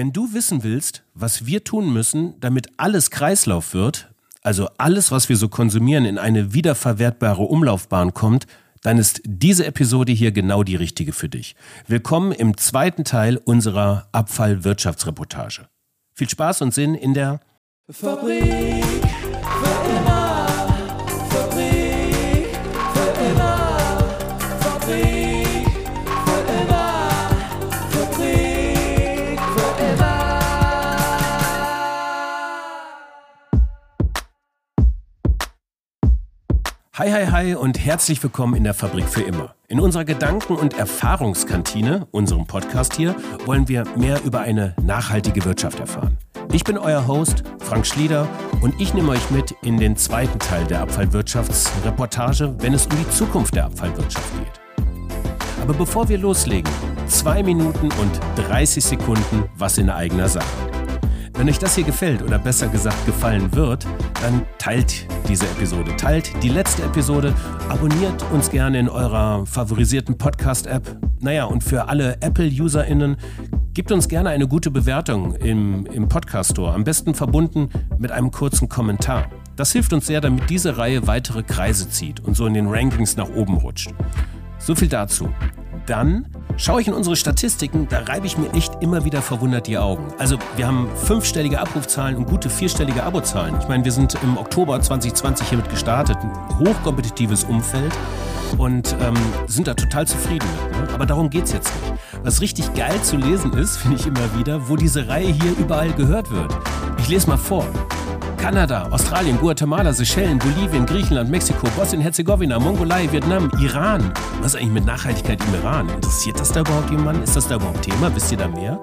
Wenn du wissen willst, was wir tun müssen, damit alles Kreislauf wird, also alles, was wir so konsumieren, in eine wiederverwertbare Umlaufbahn kommt, dann ist diese Episode hier genau die richtige für dich. Willkommen im zweiten Teil unserer Abfallwirtschaftsreportage. Viel Spaß und Sinn in der Fabrik für immer. Hi, hi, hi und herzlich willkommen in der Fabrik für immer. In unserer Gedanken- und Erfahrungskantine, unserem Podcast hier, wollen wir mehr über eine nachhaltige Wirtschaft erfahren. Ich bin euer Host, Frank Schlieder, und ich nehme euch mit in den zweiten Teil der Abfallwirtschaftsreportage, wenn es um die Zukunft der Abfallwirtschaft geht. Aber bevor wir loslegen, zwei Minuten und 30 Sekunden was in eigener Sache. Wenn euch das hier gefällt oder besser gesagt gefallen wird, dann teilt diese Episode, teilt die letzte Episode, abonniert uns gerne in eurer favorisierten Podcast-App. Naja, und für alle Apple-UserInnen, gebt uns gerne eine gute Bewertung im, im Podcast-Store, am besten verbunden mit einem kurzen Kommentar. Das hilft uns sehr, damit diese Reihe weitere Kreise zieht und so in den Rankings nach oben rutscht. So viel dazu. Dann schaue ich in unsere Statistiken, da reibe ich mir echt immer wieder verwundert die Augen. Also wir haben fünfstellige Abrufzahlen und gute vierstellige Abozahlen. Ich meine, wir sind im Oktober 2020 hiermit gestartet, ein hochkompetitives Umfeld und ähm, sind da total zufrieden mit. Ne? Aber darum geht es jetzt nicht. Was richtig geil zu lesen ist, finde ich immer wieder, wo diese Reihe hier überall gehört wird. Ich lese mal vor. Kanada, Australien, Guatemala, Seychellen, Bolivien, Griechenland, Mexiko, Bosnien-Herzegowina, Mongolei, Vietnam, Iran. Was ist eigentlich mit Nachhaltigkeit im Iran? Interessiert das da überhaupt jemanden? Ist das da überhaupt Thema? Wisst ihr da mehr?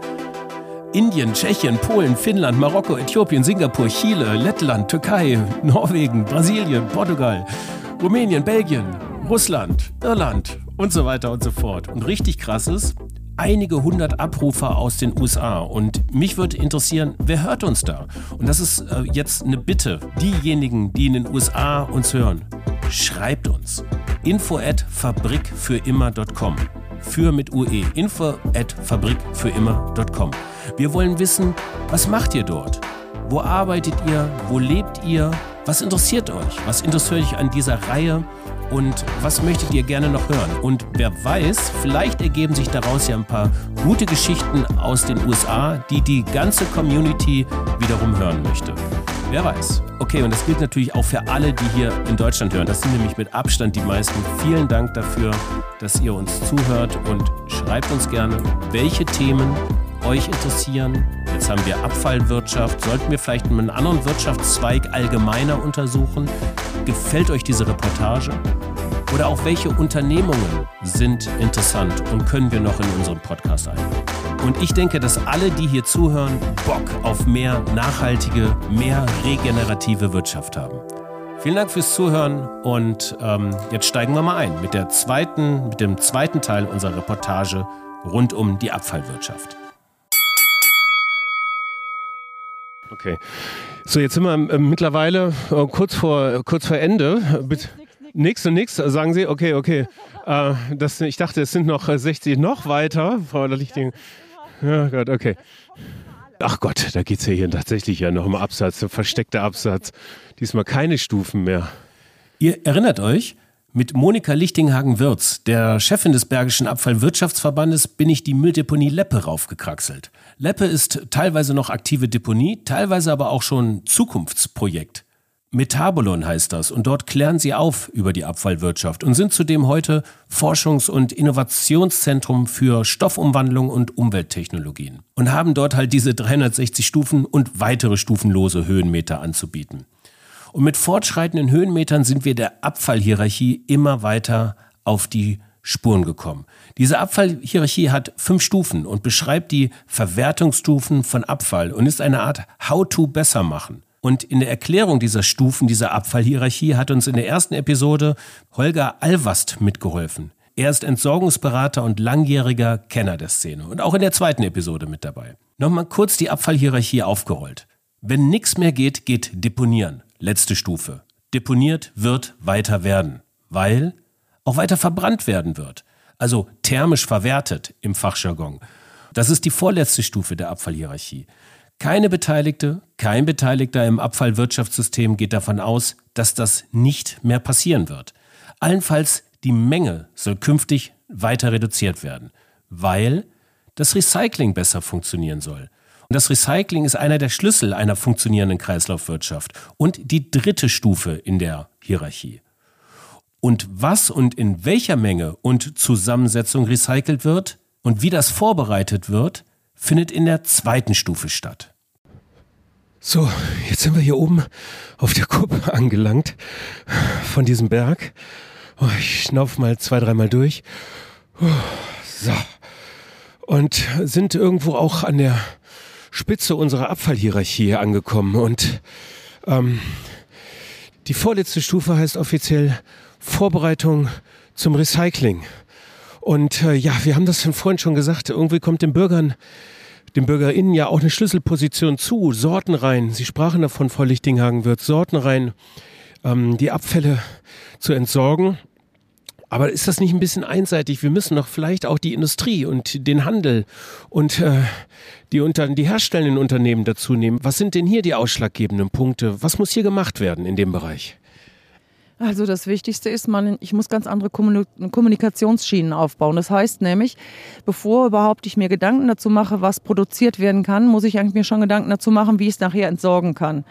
Indien, Tschechien, Polen, Finnland, Marokko, Äthiopien, Singapur, Chile, Lettland, Türkei, Norwegen, Brasilien, Portugal, Rumänien, Belgien, Russland, Irland und so weiter und so fort. Und richtig krass ist, einige hundert Abrufer aus den USA. Und mich würde interessieren, wer hört uns da? Und das ist äh, jetzt eine Bitte. Diejenigen, die in den USA uns hören, schreibt uns. Info at fabrikfürimmer.com. Für mit UE. Info at fabrikfürimmer.com. Wir wollen wissen, was macht ihr dort? Wo arbeitet ihr? Wo lebt ihr? Was interessiert euch? Was interessiert euch an dieser Reihe? Und was möchtet ihr gerne noch hören? Und wer weiß, vielleicht ergeben sich daraus ja ein paar gute Geschichten aus den USA, die die ganze Community wiederum hören möchte. Wer weiß. Okay, und das gilt natürlich auch für alle, die hier in Deutschland hören. Das sind nämlich mit Abstand die meisten. Vielen Dank dafür, dass ihr uns zuhört und schreibt uns gerne, welche Themen euch interessieren. Jetzt haben wir Abfallwirtschaft. Sollten wir vielleicht einen anderen Wirtschaftszweig allgemeiner untersuchen? Gefällt euch diese Reportage? Oder auch welche Unternehmungen sind interessant und können wir noch in unseren Podcast einbauen? Und ich denke, dass alle, die hier zuhören, Bock auf mehr nachhaltige, mehr regenerative Wirtschaft haben. Vielen Dank fürs Zuhören und ähm, jetzt steigen wir mal ein mit, der zweiten, mit dem zweiten Teil unserer Reportage rund um die Abfallwirtschaft. Okay. So, jetzt sind wir äh, mittlerweile äh, kurz, vor, kurz vor Ende. Bitte. Nix und nix, sagen Sie? Okay, okay. Äh, das, ich dachte, es sind noch äh, 60 noch weiter. Frau Lichting. Ja, Gott, okay. Ach Gott, da geht es ja hier tatsächlich ja noch um Absatz, ein versteckter Absatz. Diesmal keine Stufen mehr. Ihr erinnert euch, mit Monika Lichtinghagen-Wirz, der Chefin des Bergischen Abfallwirtschaftsverbandes, bin ich die Mülldeponie Leppe raufgekraxelt. Leppe ist teilweise noch aktive Deponie, teilweise aber auch schon Zukunftsprojekt. Metabolon heißt das und dort klären sie auf über die Abfallwirtschaft und sind zudem heute Forschungs- und Innovationszentrum für Stoffumwandlung und Umwelttechnologien und haben dort halt diese 360 Stufen und weitere stufenlose Höhenmeter anzubieten. Und mit fortschreitenden Höhenmetern sind wir der Abfallhierarchie immer weiter auf die Spuren gekommen. Diese Abfallhierarchie hat fünf Stufen und beschreibt die Verwertungsstufen von Abfall und ist eine Art How-to besser machen. Und in der Erklärung dieser Stufen, dieser Abfallhierarchie, hat uns in der ersten Episode Holger Alvast mitgeholfen. Er ist Entsorgungsberater und langjähriger Kenner der Szene und auch in der zweiten Episode mit dabei. Nochmal kurz die Abfallhierarchie aufgerollt. Wenn nichts mehr geht, geht Deponieren. Letzte Stufe. Deponiert wird weiter werden, weil auch weiter verbrannt werden wird. Also thermisch verwertet im Fachjargon. Das ist die vorletzte Stufe der Abfallhierarchie. Keine Beteiligte, kein Beteiligter im Abfallwirtschaftssystem geht davon aus, dass das nicht mehr passieren wird. Allenfalls die Menge soll künftig weiter reduziert werden, weil das Recycling besser funktionieren soll. Und das Recycling ist einer der Schlüssel einer funktionierenden Kreislaufwirtschaft und die dritte Stufe in der Hierarchie. Und was und in welcher Menge und Zusammensetzung recycelt wird und wie das vorbereitet wird, findet in der zweiten Stufe statt. So, jetzt sind wir hier oben auf der Kuppe angelangt von diesem Berg. Oh, ich schnauf mal zwei, dreimal durch. So. Und sind irgendwo auch an der Spitze unserer Abfallhierarchie angekommen. Und ähm, die vorletzte Stufe heißt offiziell Vorbereitung zum Recycling. Und äh, ja, wir haben das vorhin schon gesagt, irgendwie kommt den Bürgern, den BürgerInnen ja auch eine Schlüsselposition zu. Sorten rein. Sie sprachen davon, Frau Lichtinghagen wird Sorten rein, ähm, die Abfälle zu entsorgen. Aber ist das nicht ein bisschen einseitig? Wir müssen doch vielleicht auch die Industrie und den Handel und äh, die, unter, die herstellenden Unternehmen dazu nehmen. Was sind denn hier die ausschlaggebenden Punkte? Was muss hier gemacht werden in dem Bereich? Also das Wichtigste ist, man, ich muss ganz andere Kommunikationsschienen aufbauen. Das heißt nämlich, bevor überhaupt ich mir Gedanken dazu mache, was produziert werden kann, muss ich eigentlich mir schon Gedanken dazu machen, wie ich es nachher entsorgen kann.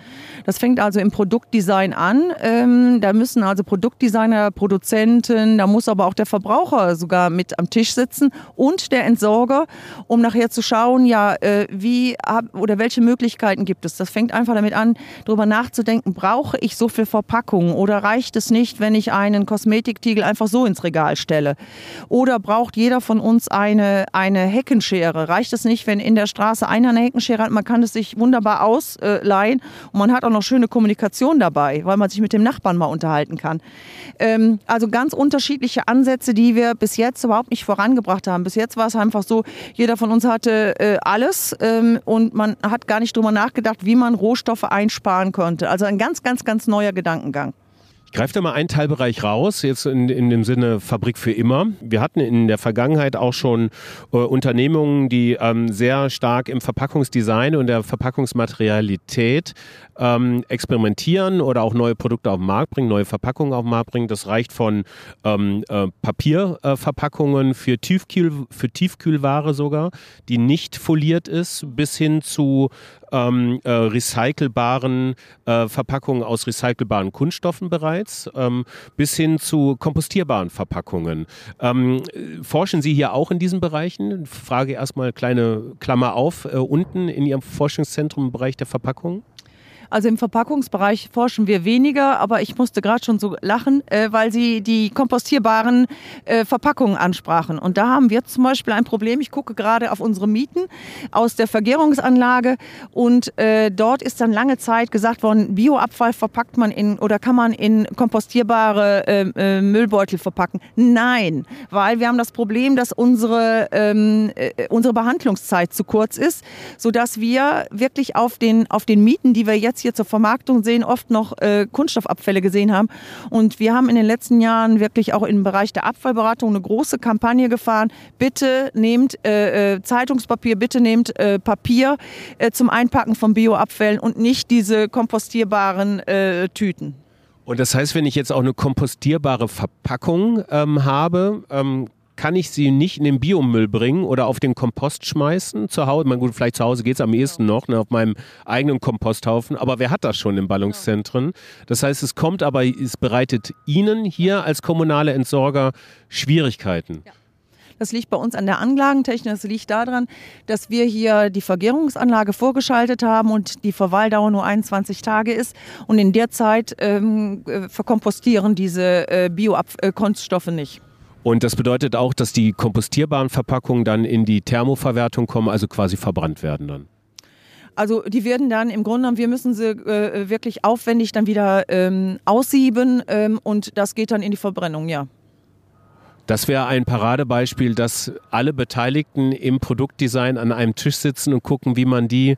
Das fängt also im Produktdesign an. Ähm, da müssen also Produktdesigner, Produzenten, da muss aber auch der Verbraucher sogar mit am Tisch sitzen und der Entsorger, um nachher zu schauen, ja, äh, wie oder welche Möglichkeiten gibt es. Das fängt einfach damit an, darüber nachzudenken, brauche ich so viel Verpackung oder reicht reicht es nicht, wenn ich einen Kosmetiktiegel einfach so ins Regal stelle? Oder braucht jeder von uns eine, eine Heckenschere? Reicht es nicht, wenn in der Straße einer eine Heckenschere hat? Man kann es sich wunderbar ausleihen und man hat auch noch schöne Kommunikation dabei, weil man sich mit dem Nachbarn mal unterhalten kann. Ähm, also ganz unterschiedliche Ansätze, die wir bis jetzt überhaupt nicht vorangebracht haben. Bis jetzt war es einfach so, jeder von uns hatte äh, alles ähm, und man hat gar nicht drüber nachgedacht, wie man Rohstoffe einsparen könnte. Also ein ganz, ganz, ganz neuer Gedankengang. Ich greife da mal einen Teilbereich raus, jetzt in, in dem Sinne Fabrik für immer. Wir hatten in der Vergangenheit auch schon äh, Unternehmungen, die ähm, sehr stark im Verpackungsdesign und der Verpackungsmaterialität ähm, experimentieren oder auch neue Produkte auf den Markt bringen, neue Verpackungen auf den Markt bringen. Das reicht von ähm, äh, Papierverpackungen äh, für, Tiefkühl, für Tiefkühlware sogar, die nicht foliert ist, bis hin zu ähm, äh, recycelbaren äh, Verpackungen aus recycelbaren Kunststoffen bereits, ähm, bis hin zu kompostierbaren Verpackungen. Ähm, forschen Sie hier auch in diesen Bereichen? Frage erstmal kleine Klammer auf, äh, unten in Ihrem Forschungszentrum im Bereich der Verpackungen? Also im Verpackungsbereich forschen wir weniger, aber ich musste gerade schon so lachen, äh, weil Sie die kompostierbaren äh, Verpackungen ansprachen. Und da haben wir zum Beispiel ein Problem. Ich gucke gerade auf unsere Mieten aus der Vergärungsanlage und äh, dort ist dann lange Zeit gesagt worden, Bioabfall verpackt man in oder kann man in kompostierbare äh, äh, Müllbeutel verpacken. Nein, weil wir haben das Problem, dass unsere, ähm, äh, unsere Behandlungszeit zu kurz ist, sodass wir wirklich auf den, auf den Mieten, die wir jetzt jetzt hier zur Vermarktung sehen, oft noch äh, Kunststoffabfälle gesehen haben. Und wir haben in den letzten Jahren wirklich auch im Bereich der Abfallberatung eine große Kampagne gefahren. Bitte nehmt äh, äh Zeitungspapier, bitte nehmt äh, Papier äh, zum Einpacken von Bioabfällen und nicht diese kompostierbaren äh, Tüten. Und das heißt, wenn ich jetzt auch eine kompostierbare Verpackung ähm, habe, ähm, kann ich sie nicht in den Biomüll bringen oder auf den Kompost schmeißen zu Hause. Man, gut, vielleicht zu Hause geht es am ehesten noch, ne, auf meinem eigenen Komposthaufen. Aber wer hat das schon in Ballungszentren? Das heißt, es kommt aber, es bereitet Ihnen hier als kommunale Entsorger Schwierigkeiten. Ja. Das liegt bei uns an der Anlagentechnik. Das liegt daran, dass wir hier die Vergärungsanlage vorgeschaltet haben und die Verweildauer nur 21 Tage ist. Und in der Zeit ähm, äh, verkompostieren diese äh, Biokunststoffe nicht. Und das bedeutet auch, dass die kompostierbaren Verpackungen dann in die Thermoverwertung kommen, also quasi verbrannt werden dann. Also die werden dann im Grunde genommen, wir müssen sie äh, wirklich aufwendig dann wieder ähm, aussieben ähm, und das geht dann in die Verbrennung, ja. Das wäre ein Paradebeispiel, dass alle Beteiligten im Produktdesign an einem Tisch sitzen und gucken, wie man die,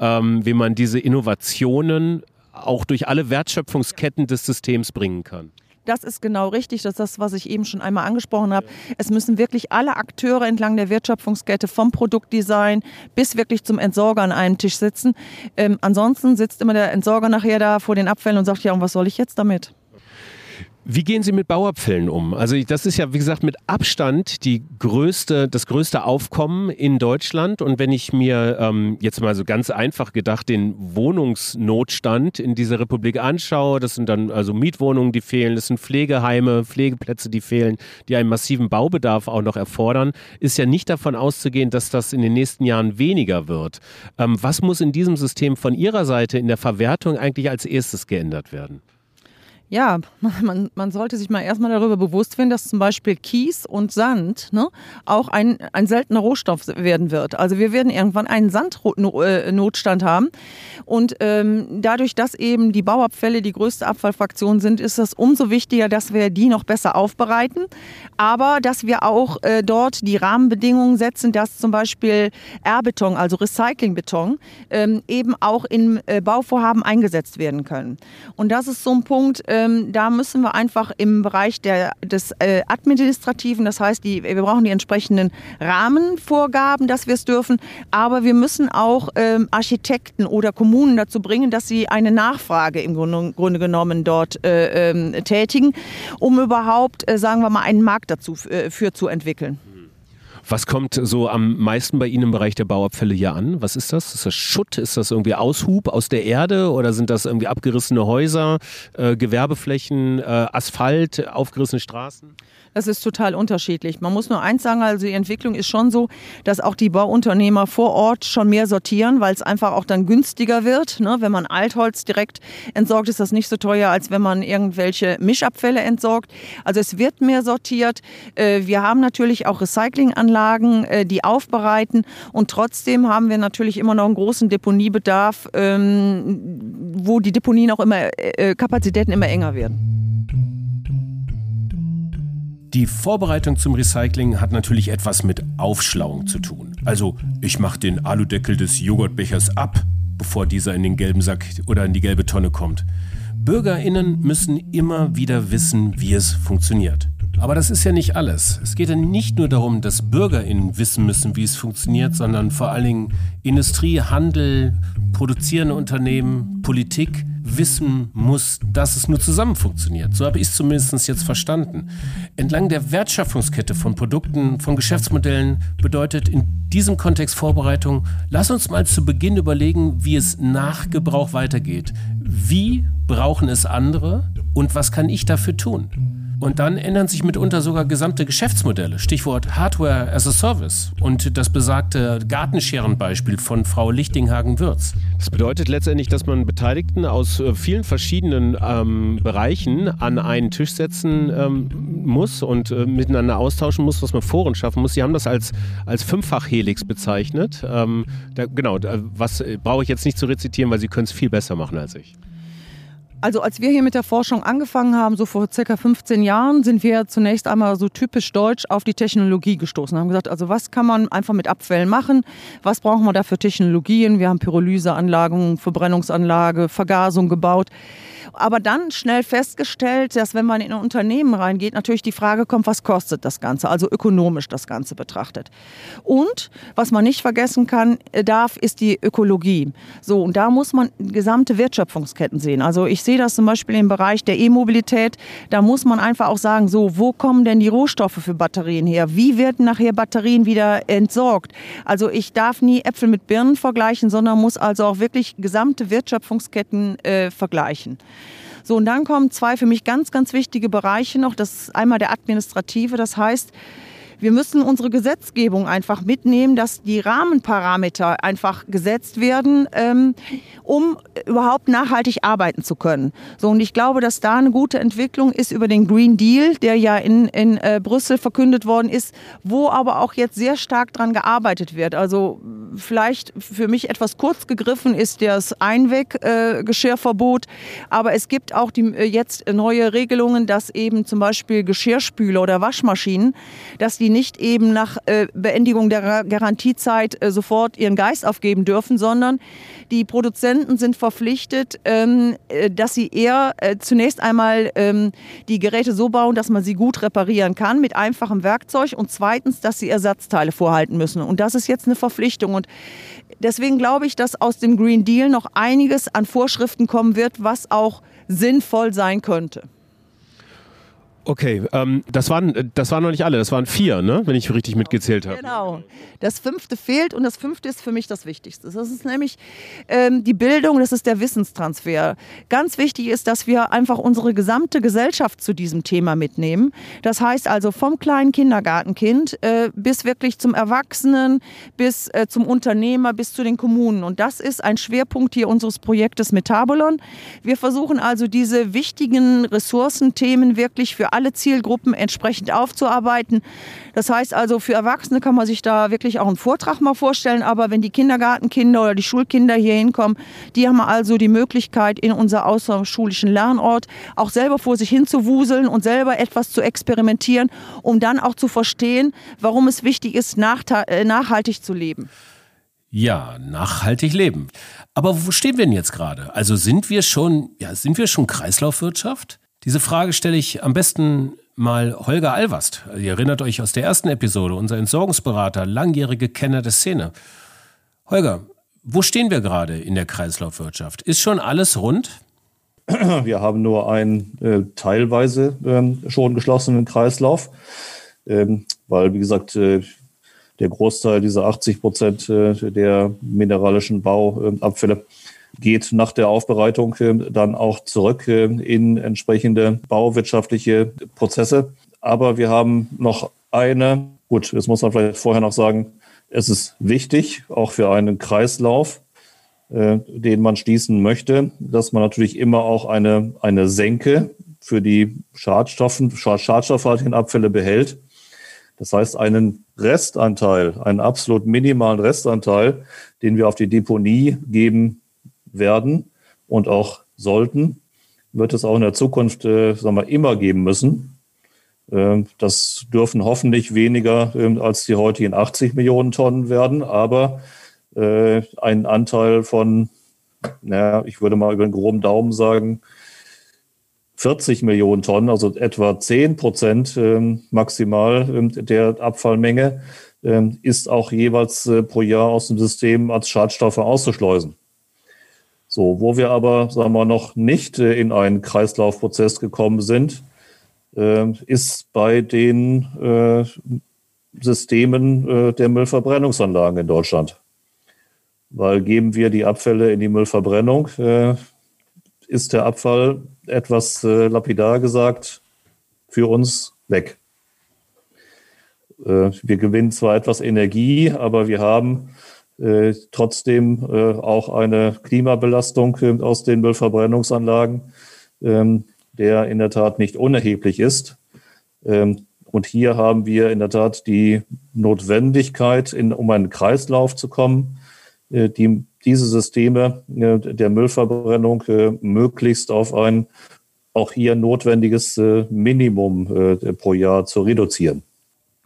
ähm, wie man diese Innovationen auch durch alle Wertschöpfungsketten des Systems bringen kann. Das ist genau richtig. Das ist das, was ich eben schon einmal angesprochen habe. Es müssen wirklich alle Akteure entlang der Wertschöpfungskette vom Produktdesign bis wirklich zum Entsorger an einem Tisch sitzen. Ähm, ansonsten sitzt immer der Entsorger nachher da vor den Abfällen und sagt, ja, und was soll ich jetzt damit? Wie gehen Sie mit Bauabfällen um? Also das ist ja, wie gesagt, mit Abstand die größte, das größte Aufkommen in Deutschland. Und wenn ich mir ähm, jetzt mal so ganz einfach gedacht den Wohnungsnotstand in dieser Republik anschaue, das sind dann also Mietwohnungen, die fehlen, das sind Pflegeheime, Pflegeplätze, die fehlen, die einen massiven Baubedarf auch noch erfordern, ist ja nicht davon auszugehen, dass das in den nächsten Jahren weniger wird. Ähm, was muss in diesem System von Ihrer Seite in der Verwertung eigentlich als erstes geändert werden? Ja, man, man sollte sich mal erstmal darüber bewusst werden, dass zum Beispiel Kies und Sand ne, auch ein, ein seltener Rohstoff werden wird. Also wir werden irgendwann einen Sandnotstand haben. Und ähm, dadurch, dass eben die Bauabfälle die größte Abfallfraktion sind, ist es umso wichtiger, dass wir die noch besser aufbereiten. Aber dass wir auch äh, dort die Rahmenbedingungen setzen, dass zum Beispiel R-Beton, also Recyclingbeton, ähm, eben auch in äh, Bauvorhaben eingesetzt werden können. Und das ist so ein Punkt, ähm, da müssen wir einfach im Bereich der, des äh, Administrativen, das heißt, die, wir brauchen die entsprechenden Rahmenvorgaben, dass wir es dürfen, aber wir müssen auch ähm, Architekten oder Kommunen dazu bringen, dass sie eine Nachfrage im Grunde, Grunde genommen dort äh, ähm, tätigen, um überhaupt, äh, sagen wir mal, einen Markt dazu äh, für zu entwickeln. Was kommt so am meisten bei Ihnen im Bereich der Bauabfälle hier an? Was ist das? Ist das Schutt? Ist das irgendwie Aushub aus der Erde oder sind das irgendwie abgerissene Häuser, äh, Gewerbeflächen, äh, Asphalt, aufgerissene Straßen? Das ist total unterschiedlich. Man muss nur eins sagen, also die Entwicklung ist schon so, dass auch die Bauunternehmer vor Ort schon mehr sortieren, weil es einfach auch dann günstiger wird. Ne? Wenn man Altholz direkt entsorgt, ist das nicht so teuer, als wenn man irgendwelche Mischabfälle entsorgt. Also es wird mehr sortiert. Äh, wir haben natürlich auch Recyclinganlagen, äh, die aufbereiten und trotzdem haben wir natürlich immer noch einen großen Deponiebedarf, ähm, wo die Deponien auch immer, äh, Kapazitäten immer enger werden. Die Vorbereitung zum Recycling hat natürlich etwas mit Aufschlauung zu tun. Also ich mache den Aludeckel des Joghurtbechers ab, bevor dieser in den gelben Sack oder in die gelbe Tonne kommt. Bürgerinnen müssen immer wieder wissen, wie es funktioniert. Aber das ist ja nicht alles. Es geht ja nicht nur darum, dass BürgerInnen wissen müssen, wie es funktioniert, sondern vor allen Dingen Industrie, Handel, produzierende Unternehmen, Politik wissen muss, dass es nur zusammen funktioniert. So habe ich es zumindest jetzt verstanden. Entlang der Wertschöpfungskette von Produkten, von Geschäftsmodellen bedeutet in diesem Kontext Vorbereitung, lass uns mal zu Beginn überlegen, wie es nach Gebrauch weitergeht. Wie brauchen es andere und was kann ich dafür tun? Und dann ändern sich mitunter sogar gesamte Geschäftsmodelle. Stichwort Hardware as a Service und das besagte Gartenscherenbeispiel von Frau Lichtinghagen-Würz. Das bedeutet letztendlich, dass man Beteiligten aus äh, vielen verschiedenen ähm, Bereichen an einen Tisch setzen ähm, muss und äh, miteinander austauschen muss, was man Foren schaffen muss. Sie haben das als, als Fünffach-Helix bezeichnet. Ähm, da, genau, was äh, brauche ich jetzt nicht zu rezitieren, weil Sie können es viel besser machen als ich. Also als wir hier mit der Forschung angefangen haben, so vor circa 15 Jahren, sind wir zunächst einmal so typisch deutsch auf die Technologie gestoßen. Haben gesagt, also was kann man einfach mit Abfällen machen? Was brauchen wir da für Technologien? Wir haben Pyrolyseanlagen, Verbrennungsanlage, Vergasung gebaut aber dann schnell festgestellt, dass wenn man in ein Unternehmen reingeht, natürlich die Frage kommt, was kostet das Ganze, also ökonomisch das Ganze betrachtet. Und was man nicht vergessen kann, äh, darf, ist die Ökologie. So, und da muss man gesamte Wertschöpfungsketten sehen. Also ich sehe das zum Beispiel im Bereich der E-Mobilität. Da muss man einfach auch sagen, so, wo kommen denn die Rohstoffe für Batterien her? Wie werden nachher Batterien wieder entsorgt? Also ich darf nie Äpfel mit Birnen vergleichen, sondern muss also auch wirklich gesamte Wertschöpfungsketten äh, vergleichen. So, und dann kommen zwei für mich ganz, ganz wichtige Bereiche noch. Das ist einmal der administrative, das heißt, wir müssen unsere Gesetzgebung einfach mitnehmen, dass die Rahmenparameter einfach gesetzt werden, ähm, um überhaupt nachhaltig arbeiten zu können. So, und ich glaube, dass da eine gute Entwicklung ist über den Green Deal, der ja in, in äh, Brüssel verkündet worden ist, wo aber auch jetzt sehr stark dran gearbeitet wird. Also vielleicht für mich etwas kurz gegriffen ist das Einweggeschirrverbot, äh, aber es gibt auch die, äh, jetzt neue Regelungen, dass eben zum Beispiel Geschirrspüler oder Waschmaschinen, dass die die nicht eben nach äh, Beendigung der Garantiezeit äh, sofort ihren Geist aufgeben dürfen, sondern die Produzenten sind verpflichtet, ähm, äh, dass sie eher zunächst einmal ähm, die Geräte so bauen, dass man sie gut reparieren kann mit einfachem Werkzeug und zweitens, dass sie Ersatzteile vorhalten müssen. Und das ist jetzt eine Verpflichtung. Und deswegen glaube ich, dass aus dem Green Deal noch einiges an Vorschriften kommen wird, was auch sinnvoll sein könnte. Okay, ähm, das, waren, das waren noch nicht alle, das waren vier, ne? wenn ich richtig mitgezählt habe. Genau. Das fünfte fehlt und das fünfte ist für mich das Wichtigste. Das ist nämlich ähm, die Bildung, das ist der Wissenstransfer. Ganz wichtig ist, dass wir einfach unsere gesamte Gesellschaft zu diesem Thema mitnehmen. Das heißt also vom kleinen Kindergartenkind äh, bis wirklich zum Erwachsenen, bis äh, zum Unternehmer, bis zu den Kommunen. Und das ist ein Schwerpunkt hier unseres Projektes Metabolon. Wir versuchen also diese wichtigen Ressourcenthemen wirklich für alle Zielgruppen entsprechend aufzuarbeiten. Das heißt also, für Erwachsene kann man sich da wirklich auch einen Vortrag mal vorstellen, aber wenn die Kindergartenkinder oder die Schulkinder hier hinkommen, die haben also die Möglichkeit, in unser außerschulischen Lernort auch selber vor sich hin zu wuseln und selber etwas zu experimentieren, um dann auch zu verstehen, warum es wichtig ist, äh, nachhaltig zu leben. Ja, nachhaltig leben. Aber wo stehen wir denn jetzt gerade? Also sind wir schon, ja, sind wir schon Kreislaufwirtschaft? Diese Frage stelle ich am besten mal Holger Alvast. Ihr erinnert euch aus der ersten Episode, unser Entsorgungsberater, langjährige Kenner der Szene. Holger, wo stehen wir gerade in der Kreislaufwirtschaft? Ist schon alles rund? Wir haben nur einen äh, teilweise ähm, schon geschlossenen Kreislauf, ähm, weil, wie gesagt, äh, der Großteil dieser 80 Prozent äh, der mineralischen Bauabfälle geht nach der Aufbereitung äh, dann auch zurück äh, in entsprechende bauwirtschaftliche Prozesse. Aber wir haben noch eine, gut, jetzt muss man vielleicht vorher noch sagen, es ist wichtig, auch für einen Kreislauf, äh, den man schließen möchte, dass man natürlich immer auch eine, eine Senke für die Schadstoffen, schadstoffhaltigen Abfälle behält. Das heißt, einen Restanteil, einen absolut minimalen Restanteil, den wir auf die Deponie geben werden und auch sollten, wird es auch in der Zukunft äh, sagen wir, immer geben müssen. Äh, das dürfen hoffentlich weniger äh, als die heutigen 80 Millionen Tonnen werden, aber äh, ein Anteil von, naja, ich würde mal über den groben Daumen sagen, 40 Millionen Tonnen, also etwa 10 Prozent ähm, maximal ähm, der Abfallmenge, ähm, ist auch jeweils äh, pro Jahr aus dem System als Schadstoffe auszuschleusen. So, wo wir aber, sagen wir, noch nicht äh, in einen Kreislaufprozess gekommen sind, äh, ist bei den äh, Systemen der Müllverbrennungsanlagen in Deutschland. Weil geben wir die Abfälle in die Müllverbrennung, ist der Abfall etwas lapidar gesagt für uns weg. Wir gewinnen zwar etwas Energie, aber wir haben äh, trotzdem äh, auch eine Klimabelastung äh, aus den Müllverbrennungsanlagen, ähm, der in der Tat nicht unerheblich ist. Ähm, und hier haben wir in der Tat die Notwendigkeit, in, um einen Kreislauf zu kommen, äh, die, diese Systeme äh, der Müllverbrennung möglichst auf ein auch hier notwendiges Minimum pro Jahr zu reduzieren.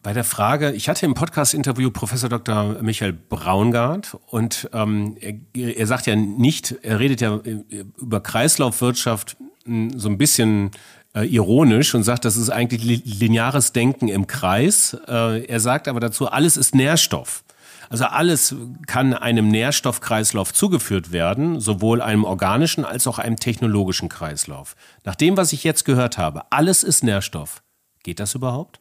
Bei der Frage, ich hatte im Podcast-Interview Professor Dr. Michael Braungart und ähm, er, er, sagt ja nicht, er redet ja äh, über Kreislaufwirtschaft hm, so ein bisschen äh, ironisch und sagt, das ist eigentlich lineares Denken im Kreis. Äh, er sagt aber dazu, alles ist Nährstoff. Also alles kann einem Nährstoffkreislauf zugeführt werden, sowohl einem organischen als auch einem technologischen Kreislauf. Nach dem, was ich jetzt gehört habe, alles ist Nährstoff. Geht das überhaupt?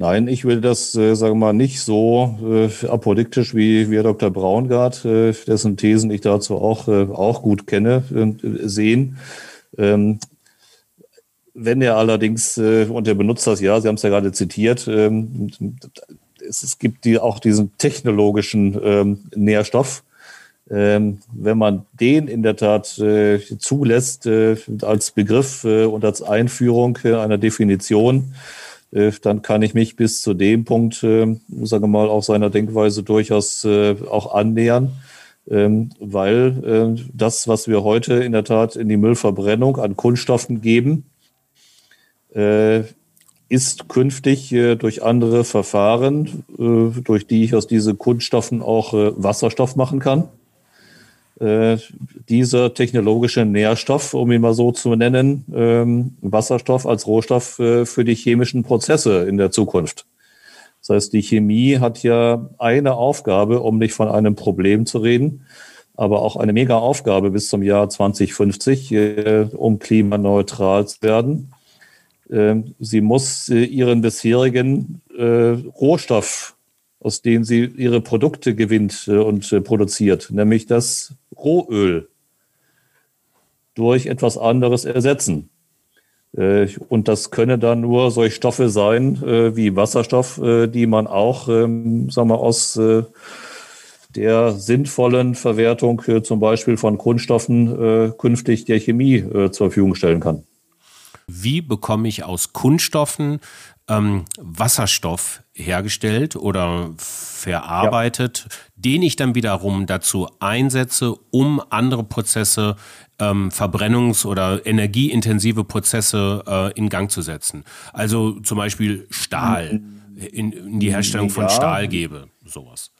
Nein, ich will das, äh, sagen wir mal, nicht so äh, apodiktisch wie, wie Dr. Braungart, äh, dessen Thesen ich dazu auch, äh, auch gut kenne, äh, sehen. Ähm, wenn er allerdings, äh, und er benutzt das ja, Sie haben es ja gerade zitiert, ähm, es, es, gibt die, auch diesen technologischen ähm, Nährstoff. Ähm, wenn man den in der Tat äh, zulässt äh, als Begriff äh, und als Einführung äh, einer Definition, dann kann ich mich bis zu dem Punkt, äh, sagen wir mal, auch seiner Denkweise durchaus äh, auch annähern. Ähm, weil das, was wir heute in der Tat in die Müllverbrennung an Kunststoffen geben, ist künftig äh, durch andere Verfahren, äh, durch die ich aus diesen Kunststoffen auch äh, Wasserstoff machen kann. Äh, dieser technologische Nährstoff, um ihn mal so zu nennen, ähm, Wasserstoff als Rohstoff äh, für die chemischen Prozesse in der Zukunft. Das heißt, die Chemie hat ja eine Aufgabe, um nicht von einem Problem zu reden, aber auch eine mega Aufgabe bis zum Jahr 2050, äh, um klimaneutral zu werden. Äh, sie muss ihren bisherigen Rohstoff, aus dem sie ihre Produkte gewinnt äh, und äh, produziert, nämlich das Rohöl, durch etwas anderes ersetzen. Äh, Und das könne dann nur solche Stoffe sein wie Wasserstoff, die man auch, ähm, sagen wir, aus der sinnvollen Verwertung zum Beispiel von Kunststoffen künftig der Chemie zur Verfügung stellen kann. Wie bekomme ich aus Kunststoffen ähm, Wasserstoff hergestellt oder verarbeitet, den ich dann wiederum dazu einsetze, um andere Prozesse, ähm, Verbrennungs- oder energieintensive Prozesse äh, in Gang zu setzen. Also zum Beispiel Stahl, in, in die Herstellung von Ja. Stahl gebe, sowas.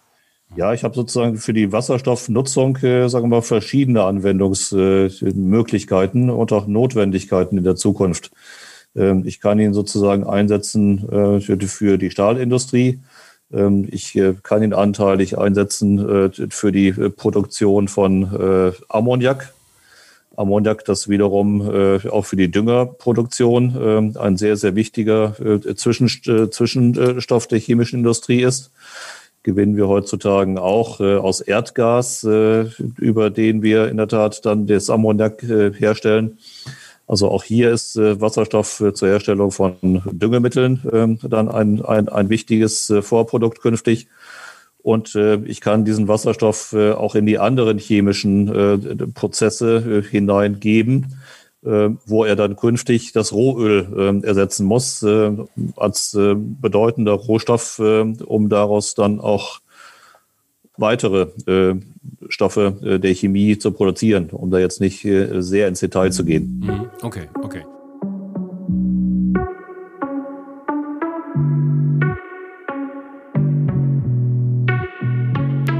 Ja, ich habe sozusagen für die Wasserstoffnutzung, äh, sagen wir mal, verschiedene Anwendungsmöglichkeiten und auch Notwendigkeiten in der Zukunft. Ähm, ich kann ihn sozusagen einsetzen äh, für die- Stahlindustrie. Ähm, ich äh, kann ihn anteilig einsetzen äh, für die Produktion von Ammoniak. Ammoniak, das wiederum auch für die Düngerproduktion ähm, ein sehr, sehr wichtiger Zwischen, Zwischenstoff der chemischen Industrie ist gewinnen wir heutzutage auch aus Erdgas, über den wir in der Tat dann das Ammoniak herstellen. Also auch hier ist äh, Wasserstoff zur Herstellung von Düngemitteln ähm, dann ein, ein, ein wichtiges äh, Vorprodukt künftig. Und äh, ich kann diesen Wasserstoff auch in die anderen chemischen Prozesse hineingeben, wo er dann künftig das Rohöl äh, ersetzen muss, als bedeutender Rohstoff, um daraus dann auch weitere äh, Stoffe äh, der Chemie zu produzieren, um da jetzt nicht äh, sehr ins Detail zu gehen. Mhm. Okay, okay.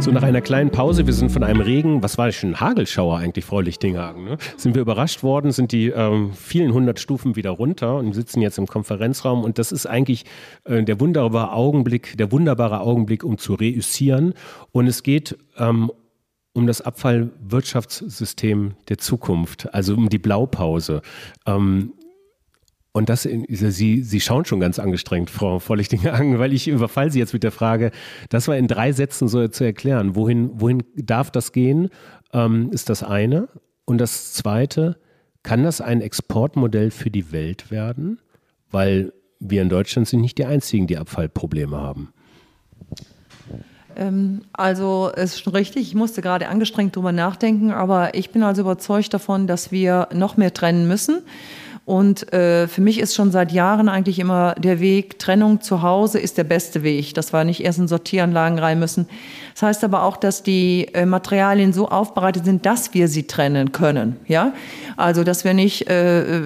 So nach einer kleinen Pause, wir sind von einem Regen, was war das schon, Hagelschauer eigentlich, Frau Lichtinghagen, ne? sind wir überrascht worden, sind die ähm, vielen hundert Stufen wieder runter und sitzen jetzt im Konferenzraum und das ist eigentlich äh, der wunderbare Augenblick, der wunderbare Augenblick, um zu reüssieren und es geht ähm, um das Abfallwirtschaftssystem der Zukunft, also um die Blaupause. Ähm, und das, Sie, Sie schauen schon ganz angestrengt, Frau Vorlichtinghagen, weil ich überfall Sie jetzt mit der Frage, das mal in drei Sätzen so zu erklären. Wohin, wohin darf das gehen, ähm, ist das eine. Und das zweite, kann das ein Exportmodell für die Welt werden? Weil wir in Deutschland sind nicht die einzigen, die Abfallprobleme haben. Ähm, also es ist schon richtig, ich musste gerade angestrengt drüber nachdenken, aber ich bin also überzeugt davon, dass wir noch mehr trennen müssen. Und äh, für mich ist schon seit Jahren eigentlich immer der Weg, Trennung zu Hause ist der beste Weg, dass wir nicht erst in Sortieranlagen rein müssen. Das heißt aber auch, dass die äh, Materialien so aufbereitet sind, dass wir sie trennen können. Ja? Also, dass wir nicht äh,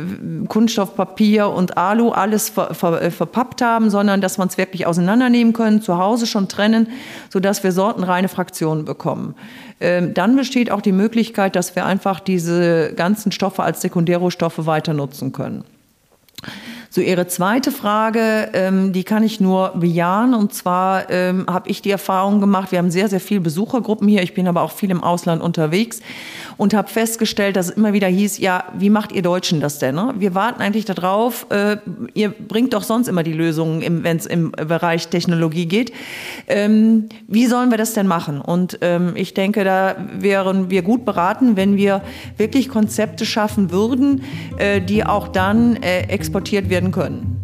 Kunststoff, Papier und Alu alles ver, ver, äh, verpappt haben, sondern dass wir es wirklich auseinandernehmen können, zu Hause schon trennen, sodass wir sortenreine Fraktionen bekommen. Ähm, dann besteht auch die Möglichkeit, dass wir einfach diese ganzen Stoffe als Sekundärrohstoffe weiter nutzen können. So, Ihre zweite Frage, ähm, die kann ich nur bejahen. Und zwar ähm, habe ich die Erfahrung gemacht, wir haben sehr, sehr viele Besuchergruppen hier. Ich bin aber auch viel im Ausland unterwegs und habe festgestellt, dass es immer wieder hieß, ja, wie macht ihr Deutschen das denn? Ne? Wir warten eigentlich darauf, äh, ihr bringt doch sonst immer die Lösungen, wenn es im Bereich Technologie geht. Ähm, wie sollen wir das denn machen? Und ähm, ich denke, da wären wir gut beraten, wenn wir wirklich Konzepte schaffen würden, äh, die auch dann äh, exportiert werden können.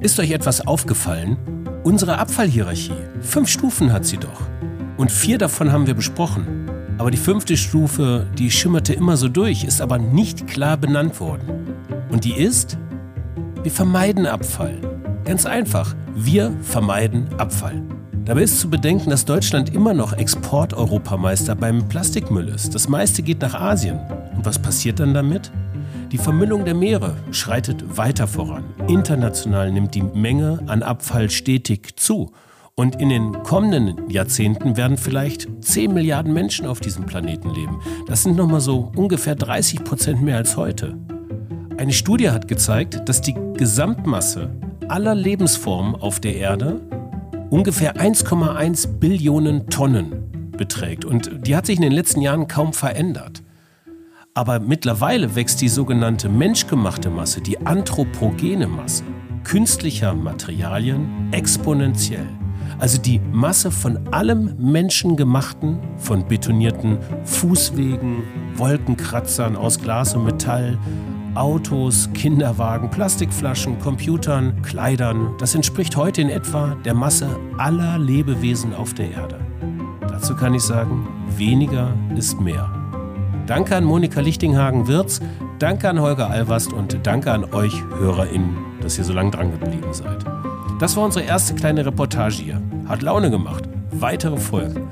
Ist euch etwas aufgefallen? Unsere Abfallhierarchie. Fünf Stufen hat sie doch. Und vier davon haben wir besprochen. Aber die fünfte Stufe, die schimmerte immer so durch, ist aber nicht klar benannt worden. Und die ist, wir vermeiden Abfall. Ganz einfach, wir vermeiden Abfall. Dabei ist zu bedenken, dass Deutschland immer noch Export-Europameister beim Plastikmüll ist. Das meiste geht nach Asien. Und was passiert dann damit? Die Vermüllung der Meere schreitet weiter voran. International nimmt die Menge an Abfall stetig zu. Und in den kommenden Jahrzehnten werden vielleicht 10 Milliarden Menschen auf diesem Planeten leben. Das sind nochmal so ungefähr 30 Prozent mehr als heute. Eine Studie hat gezeigt, dass die Gesamtmasse aller Lebensformen auf der Erde ungefähr 1,1 Billionen Tonnen beträgt. Und die hat sich in den letzten Jahren kaum verändert. Aber mittlerweile wächst die sogenannte menschgemachte Masse, die anthropogene Masse künstlicher Materialien exponentiell. Also die Masse von allem Menschengemachten, von betonierten Fußwegen, Wolkenkratzern aus Glas und Metall, Autos, Kinderwagen, Plastikflaschen, Computern, Kleidern, das entspricht heute in etwa der Masse aller Lebewesen auf der Erde. Dazu kann ich sagen, weniger ist mehr. Danke an Monika Lichtinghagen-Wirz, danke an Holger Alvast und danke an euch HörerInnen, dass ihr so lange dran geblieben seid. Das war unsere erste kleine Reportage hier. Hat Laune gemacht. Weitere Folgen.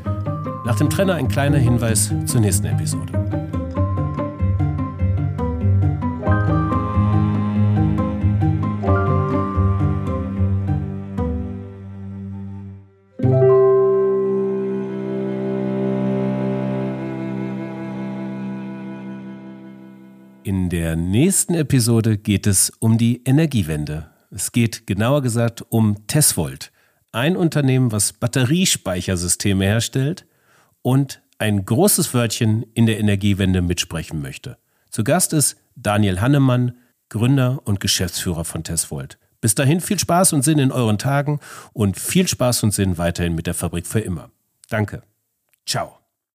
Nach dem Trenner ein kleiner Hinweis zur nächsten Episode. In der nächsten Episode geht es um die Energiewende. Es geht genauer gesagt um Tesvolt, ein Unternehmen, was Batteriespeichersysteme herstellt und ein großes Wörtchen in der Energiewende mitsprechen möchte. Zu Gast ist Daniel Hannemann, Gründer und Geschäftsführer von Tesvolt. Bis dahin viel Spaß und Sinn in euren Tagen und viel Spaß und Sinn weiterhin mit der Fabrik für immer. Danke. Ciao.